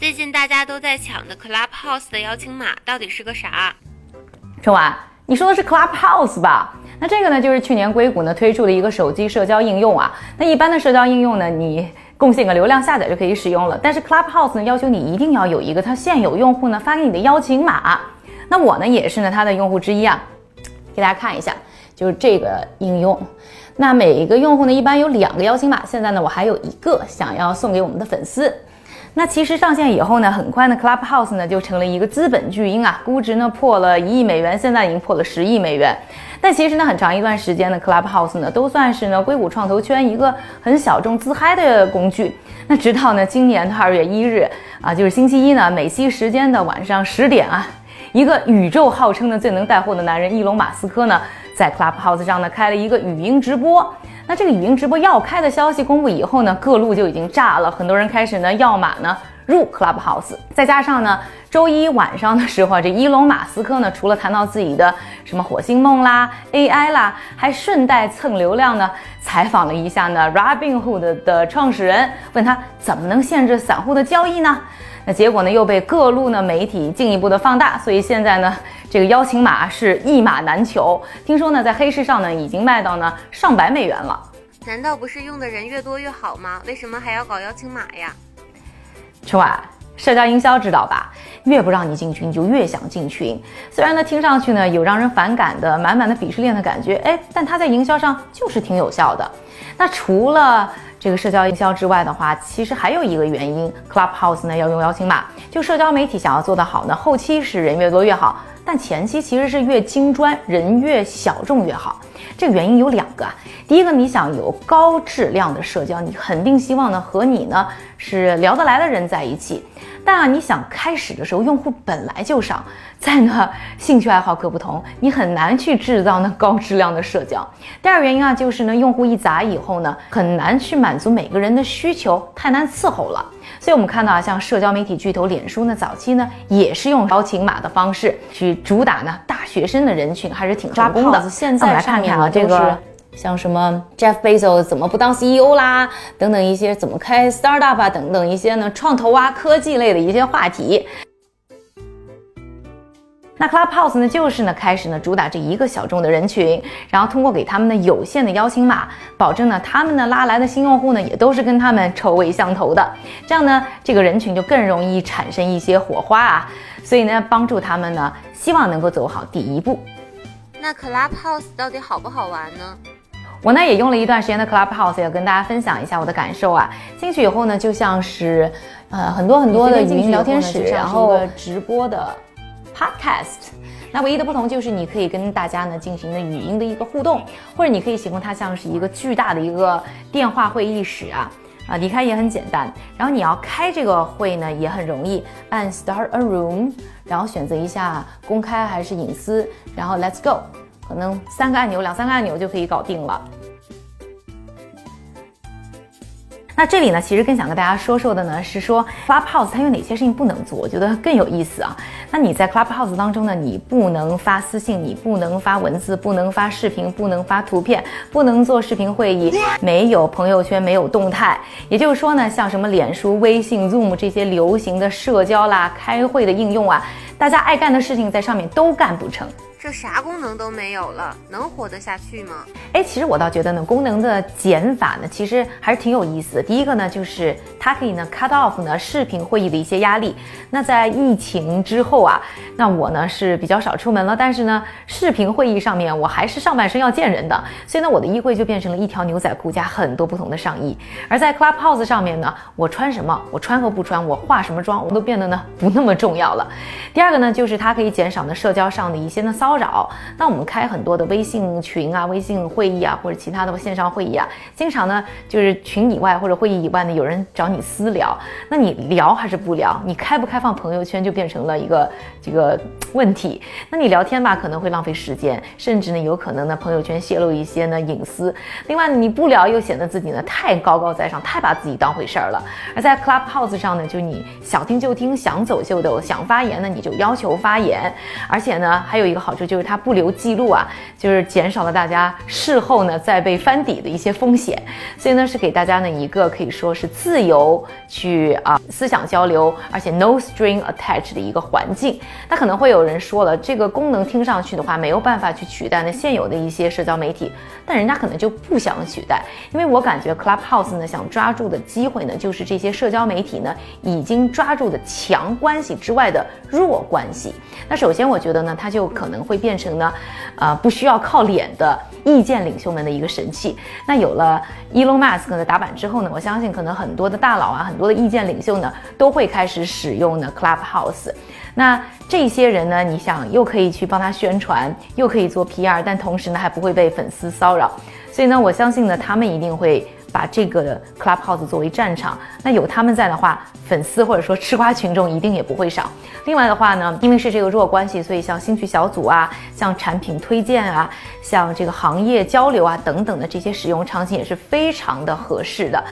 最近大家都在抢的 Clubhouse 的邀请码到底是个啥？春晚，你说的是 Clubhouse 吧？那这个呢，就是去年硅谷呢推出的一个手机社交应用啊。那一般的社交应用呢，你贡献个流量下载就可以使用了。但是 Clubhouse 呢，要求你一定要有一个它现有用户呢发给你的邀请码。那我呢，也是呢它的用户之一啊。给大家看一下，就是这个应用。那每一个用户呢，一般有两个邀请码。现在呢，我还有一个想要送给我们的粉丝。那其实上线以后呢，很快呢，Clubhouse 呢就成了一个资本巨婴啊，估值呢破了一亿美元，现在已经破了十亿美元。但其实呢，很长一段时间呢，Clubhouse 呢都算是呢硅谷创投圈一个很小众自嗨的工具。那直到呢今年的二月一日啊，就是星期一呢，美西时间的晚上十点啊，一个宇宙号称呢最能带货的男人伊隆马斯克呢，在 Clubhouse 上呢开了一个语音直播。那这个语音直播要开的消息公布以后呢，各路就已经炸了，很多人开始呢要马呢入 Clubhouse。再加上呢，周一晚上的时候啊，这伊隆马斯克呢，除了谈到自己的什么火星梦啦、AI 啦，还顺带蹭流量呢，采访了一下呢 Robinhood 的创始人，问他怎么能限制散户的交易呢？那结果呢，又被各路呢媒体进一步的放大，所以现在呢，这个邀请码是一码难求。听说呢，在黑市上呢，已经卖到呢上百美元了。难道不是用的人越多越好吗？为什么还要搞邀请码呀？春晚，社交营销知道吧？越不让你进群，你就越想进群。虽然呢，听上去呢有让人反感的满满的鄙视链的感觉，哎，但它在营销上就是挺有效的。那除了这个社交营销之外的话，其实还有一个原因，Clubhouse 呢要用邀请码。就社交媒体想要做得好呢，后期是人越多越好，但前期其实是越精专、人越小众越好。这个原因有两个，第一个，你想有高质量的社交，你肯定希望呢和你呢是聊得来的人在一起。但啊，你想开始的时候用户本来就少，再呢兴趣爱好各不同，你很难去制造呢高质量的社交。第二原因啊，就是呢用户一砸以后呢，很难去满足每个人的需求，太难伺候了。所以我们看到啊，像社交媒体巨头脸书呢，早期呢也是用邀请码的方式去主打呢大学生的人群，还是挺成功的。现在来看看啊，这个。像什么 Jeff Bezos 怎么不当 CEO 啦，等等一些怎么开 startup 啊，等等一些呢创投啊科技类的一些话题。那 Clubhouse 呢，就是呢开始呢主打这一个小众的人群，然后通过给他们的有限的邀请码，保证呢他们呢拉来的新用户呢也都是跟他们臭味相投的，这样呢这个人群就更容易产生一些火花啊，所以呢帮助他们呢希望能够走好第一步。那 Clubhouse 到底好不好玩呢？我呢也用了一段时间的 Clubhouse，要跟大家分享一下我的感受啊。进去以后呢，就像是呃很多很多的语音聊天室，然后直播的 Podcast。那唯一的不同就是你可以跟大家呢进行的语音的一个互动，或者你可以形容它像是一个巨大的一个电话会议室啊。啊，离开也很简单。然后你要开这个会呢也很容易，按 Start a Room，然后选择一下公开还是隐私，然后 Let's go。可能三个按钮，两三个按钮就可以搞定了。那这里呢，其实更想跟大家说说的呢，是说 Clubhouse 它有哪些事情不能做，我觉得更有意思啊。那你在 Clubhouse 当中呢，你不能发私信，你不能发文字，不能发视频，不能发图片，不能做视频会议，没有朋友圈，没有动态。也就是说呢，像什么脸书、微信、Zoom 这些流行的社交啦、开会的应用啊，大家爱干的事情在上面都干不成。这啥功能都没有了，能活得下去吗？哎，其实我倒觉得呢，功能的减法呢，其实还是挺有意思的。第一个呢，就是它可以呢 cut off 呢视频会议的一些压力。那在疫情之后啊，那我呢是比较少出门了，但是呢，视频会议上面我还是上半身要见人的，所以呢，我的衣柜就变成了一条牛仔裤加很多不同的上衣。而在 Clubhouse 上面呢，我穿什么，我穿和不穿，我化什么妆，我都变得呢不那么重要了。第二个呢，就是它可以减少呢社交上的一些呢骚。骚扰，那我们开很多的微信群啊、微信会议啊，或者其他的线上会议啊，经常呢就是群以外或者会议以外呢，有人找你私聊，那你聊还是不聊？你开不开放朋友圈就变成了一个这个问题。那你聊天吧，可能会浪费时间，甚至呢有可能呢朋友圈泄露一些呢隐私。另外你不聊又显得自己呢太高高在上，太把自己当回事儿了。而在 Clubhouse 上呢，就你想听就听，想走就走，想发言呢你就要求发言。而且呢还有一个好处。就是它不留记录啊，就是减少了大家事后呢再被翻底的一些风险。所以呢，是给大家呢一个可以说是自由去啊思想交流，而且 no string attached 的一个环境。那可能会有人说了，这个功能听上去的话没有办法去取代那现有的一些社交媒体，但人家可能就不想取代，因为我感觉 Clubhouse 呢想抓住的机会呢，就是这些社交媒体呢已经抓住的强关系之外的弱关系。那首先我觉得呢，它就可能会变成呢，呃，不需要靠脸的意见领袖们的一个神器。那有了 Elon Musk 的打板之后呢，我相信可能很多的大佬啊，很多的意见领袖呢，都会开始使用呢 Clubhouse。那这些人呢，你想又可以去帮他宣传，又可以做 PR，但同时呢还不会被粉丝骚扰。所以呢，我相信呢，他们一定会。把这个 Clubhouse 作为战场，那有他们在的话，粉丝或者说吃瓜群众一定也不会少。另外的话呢，因为是这个弱关系，所以像兴趣小组啊，像产品推荐啊，像这个行业交流啊等等的这些使用场景也是非常的合适的。